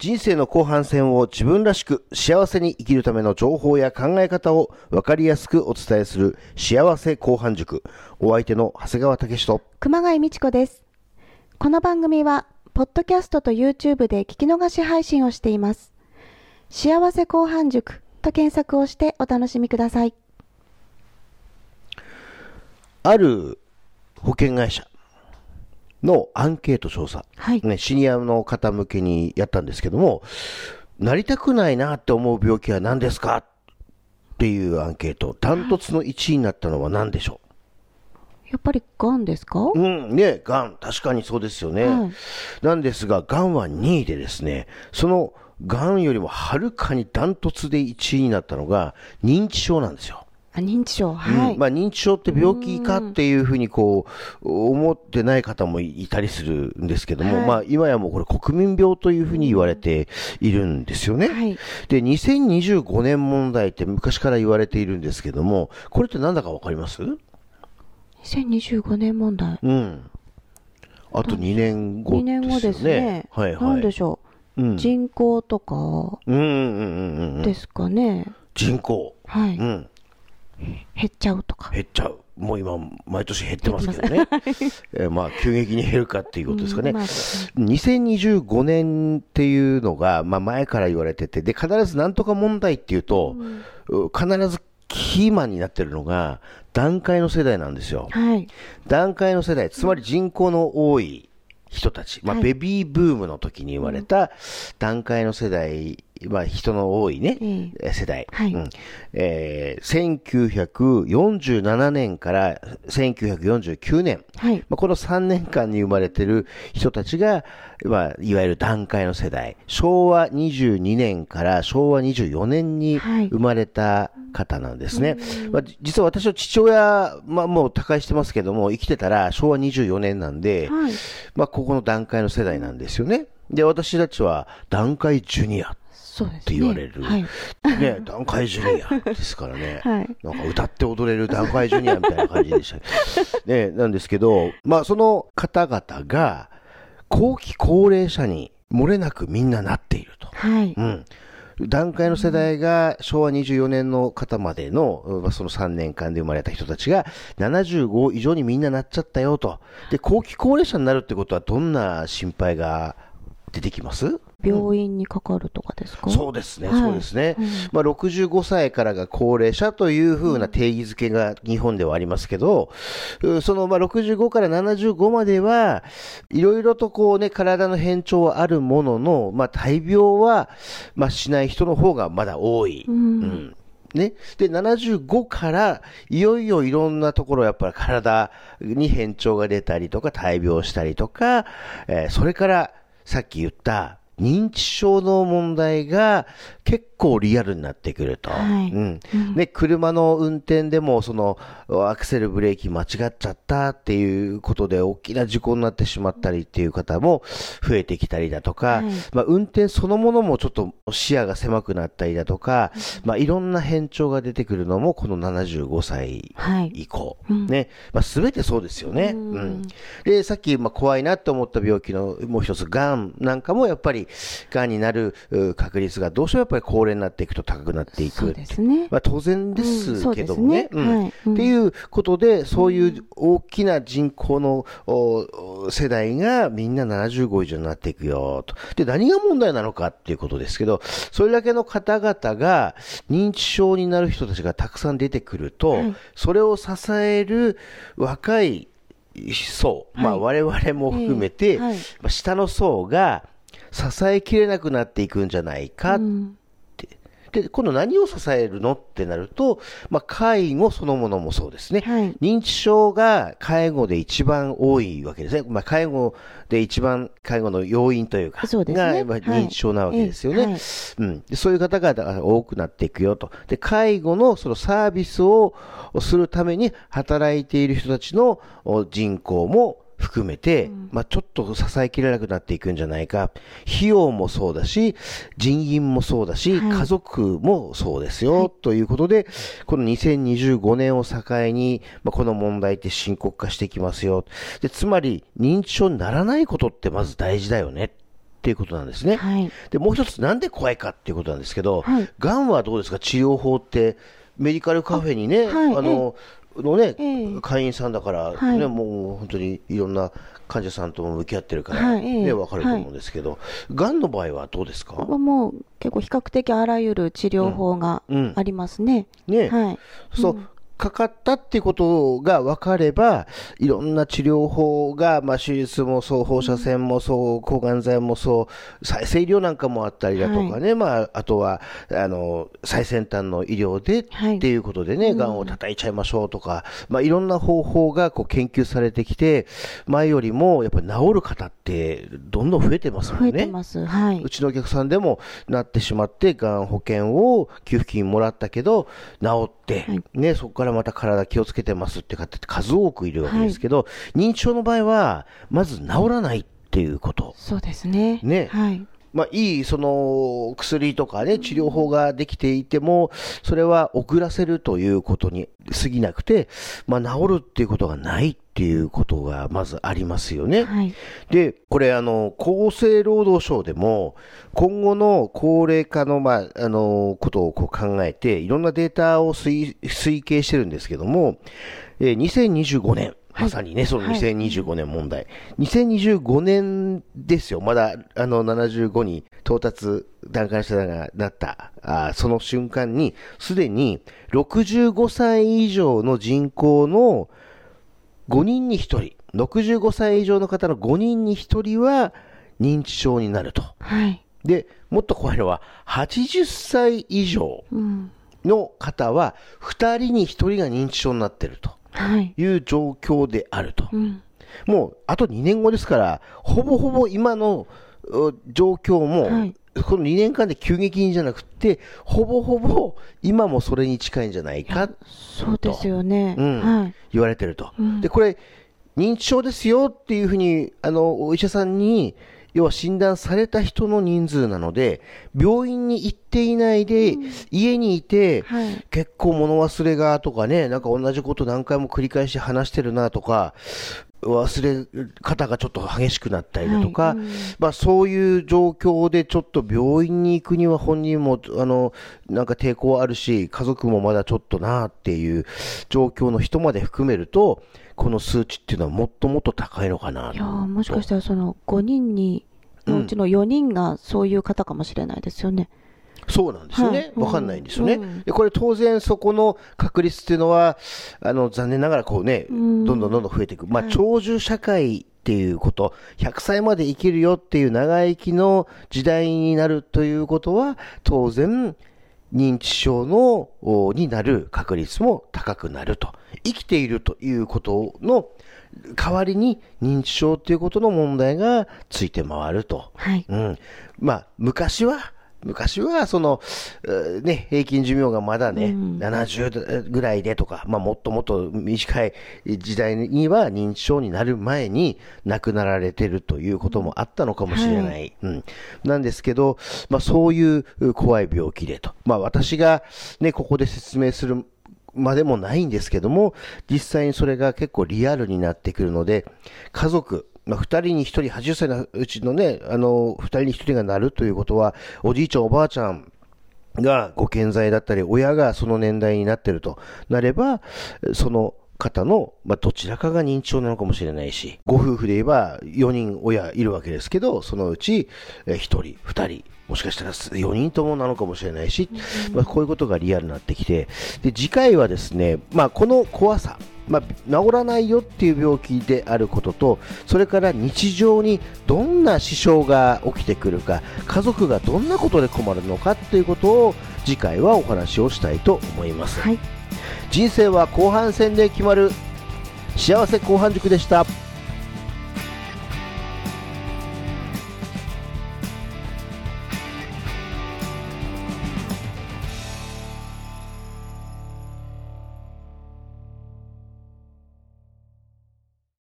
人生の後半戦を自分らしく幸せに生きるための情報や考え方を分かりやすくお伝えする幸せ後半塾。お相手の長谷川武と熊谷美智子です。この番組は、ポッドキャストと YouTube で聞き逃し配信をしています。幸せ後半塾と検索をしてお楽しみください。ある保険会社のアンケート調査。はい。ね、シニアの方向けにやったんですけども、なりたくないなって思う病気は何ですかっていうアンケート。ダントツの1位になったのは何でしょやっぱりガンですか？ううん、ね、がん。確かにそうですよね。はいなんですが、がんは2位でですね、そのがんよりもはるかにダントツで1位になったのが認知症なんですよ。あ認知症。はい。うんまあ、認知症って病気かっていうふうにこう思ってない方もいたりするんですけども、はいまあ、今やもうこれ国民病というふうに言われているんですよね。はい。で、2025年問題って昔から言われているんですけども、これってなんだかわかります？2025年問題。うん。あと2年後2年後ですね。はいはい。なんでしょう？うん。人口とかうんうんうんうんうん。ですかね。人口。はい。うん。減っちゃうとか。減っちゃう。もう今、毎年減ってますけどね。えーまあ、急激に減るかっていうことですかね。うんまあ2025年っていうのが、まあ、前から言われてて、で、必ずなんとか問題っていうと、う必ずキーマンになってるのが、段階の世代なんですよ。はい。段階の世代、つまり人口の多い人たち、まあ、はいベビーブームの時に言われた段階の世代、まあ、人の多いね、ええ世代。はいうんえー1947年から1949年。はい。まあ、この3年間に生まれてる人たちが、まあ、いわゆる段階の世代。昭和22年から昭和24年にはい生まれた方なんですね。まあ、実は私の父親、まあ、もう他界してますけども、生きてたら昭和24年なんで、はい。まあ、ここの段階の世代なんですよね。で、私たちは段階ジュニアっ。て言われる。はい。ね、段階ジュニアですからね。はい。なんか歌って踊れる段階ジュニアみたいな感じでした。ね、なんですけど、まあその方々が、後期高齢者に漏れなくみんななっていると。はい。うん。段階の世代が昭和24年の方までの、まあその3年間で生まれた人たちが75以上にみんななっちゃったよと。で、後期高齢者になるってことはどんな心配が出てきます？病院にかかるとかですか？そうですね、はい。そうですね。うん。まあ、65歳からが高齢者というふうな定義づけが日本ではありますけど、うそのまあ65から75までは、いろいろとこうね、体の変調はあるものの、まあ、大病は、まあ、しない人の方がまだ多い。うん。うん。ね。で、75から、いよいよいろんなところ、やっぱり体に変調が出たりとか、大病したりとか、えーそれから、さっき言った、認知症の問題が結構リアルになってくると。はいうん。ね、車の運転でも、その、アクセルブレーキ間違っちゃったっていうことで、大きな事故になってしまったりっていう方も増えてきたりだとか、はいまあ、運転そのものもちょっと視野が狭くなったりだとか、まあ、いろんな変調が出てくるのも、この75歳はい。以降。うんね。まあ、すべてそうですよね。ううんん。で、さっき、まあ、怖いなって思った病気のもう一つ、癌なんかもやっぱり、癌になるう確率がどうしてもやっぱり高齢になっていくと高くなっていく。そうですね。まあ、当然ですけどもね。っていうことで、そういう大きな人口の世代がみんな75以上になっていくよと。で、何が問題なのかっていうことですけど、それだけの方々が認知症になる人たちがたくさん出てくると、はい。それを支える若い層、まあ我々も含めて、下の層が支えきれなくなっていくんじゃないかうんで、今度何を支えるのってなると、まあ、介護そのものもそうですね。はい認知症が介護で一番多いわけですね。まあ、介護で一番介護の要因というか、そうですねが認知症なわけですよね。はいうんで。そういう方々が多くなっていくよと。で、介護のそのサービスをするために働いている人たちのお人口も含めて、まあ、ちょっと支えきれなくなっていくんじゃないか。費用もそうだし、人員もそうだし、はい家族もそうですよ、ということで、この2025年を境に、まあ、この問題って深刻化してきますよ。で、つまり、認知症にならないことってまず大事だよね。っていうことなんですね。はい。で、もう一つ、なんで怖いかっていうことなんですけど、はいがんはどうですか、治療法って、メディカルカフェにね、あ,、はいの、のえ会員さんだから、はい。ね、もう本当にいろんな患者さんとも向き合ってるから、ね、わかると思うんですけど、がんの場合はどうですか？はもう結構比較的あらゆる治療法がうん。ありますね。ね、はい。そう、かかったっていうことが分かれば、いろんな治療法が、まあ、手術もそう、放射線もそう、抗がん剤もそう、再生医療なんかもあったりだとかね、まあ、あとは、あの、最先端の医療で、はい。っていうことでね、がんを叩いちゃいましょうとか、まあ、いろんな方法がこう研究されてきて、前よりも、やっぱり治る方って、どんどん増えてますも増えんね。てます。はい。うちのお客さんでもなってしまって、がん保険を給付金もらったけど、治って、はい。ね、そこからまた体気をつけてますって方って数多くいるわけですけど、認知症の場合は、まず治らないっていうこと。そうですね。ねはい。まあ、いい、その、薬とかね、治療法ができていても、それは遅らせるということに過ぎなくて、まあ、治るっていうことがないっていうことがまずありますよね。はい。で、これ、あの、厚生労働省でも、今後の高齢化の、まあ、あの、ことをこう考えて、いろんなデータを推推計してるんですけども、えー2025年、まさにね、そのはい2025年問題。2025年ですよ。まだ、あの、75に到達、段階者がなった、あーその瞬間に、すでに65歳以上の人口の5人に1人、65歳以上の方の5人に1人は認知症になると。はい。で、もっと怖いのは、80歳以上うん。の方は、2人に1人が認知症になっているとはい。いう状況であると。うん。もう、あと2年後ですから、ほぼほぼ今のう状況も、はいこの2年間で急激にじゃなくて、ほぼほぼ今もそれに近いんじゃないかそうですよね。うんはい。言われてると。うんで、これ、認知症ですよっていうふうに、あの、お医者さんに、要は診断された人の人数なので、病院に行っていないで、家にいて、はい。結構物忘れがとかね、なんか同じこと何回も繰り返し話してるなとか、忘れ方がちょっと激しくなったりだとか、はいうんまあそういう状況でちょっと病院に行くには本人も、あの、なんか抵抗あるし、家族もまだちょっとなっていう状況の人まで含めると、この数値っていうのはもっともっと高いのかないやーもしかしたらその5人に、のうちの4人がそういう方かもしれないですよね。そうなんですよはい。ねわかんないんですよね。うんでこれ当然そこの確率っていうのは、あの、残念ながらこうね、どうんんどんどんどん増えていく。まあ、はい長寿社会っていうこと、100歳まで生きるよっていう長生きの時代になるということは、当然、認知症の、おになる確率も高くなると。生きているということの代わりに認知症ということの問題がついて回ると。はい。うん。まあ、昔は、昔は、その、ね、平均寿命がまだね、うん70ぐらいでとか、まあ、もっともっと短い時代には認知症になる前に亡くなられてるということもあったのかもしれない。うん。なんですけど、まあ、そういうう怖い病気でと。まあ、私がね、ここで説明するまでもないんですけども、実際にそれが結構リアルになってくるので、家族、まあ、2人に1人、80歳のうちのね、あの、2人に1人がなるということは、おじいちゃん、おばあちゃんがご健在だったり、親がその年代になってると。なれば、その方の、まあ、どちらかが認知症なのかもしれないし、ご夫婦で言えば4人親いるわけですけど、そのうちえー1人、2人、もしかしたら4人ともなのかもしれないし、まあ、こういうことがリアルになってきて、で次回はですね、まあ、この怖さ、まあ、治らないよっていう病気であることと、それから日常にどんな支障が起きてくるか、家族がどんなことで困るのかっていうことを次回はお話をしたいと思います。はい。人生は後半戦で決まる幸せ後半塾でした。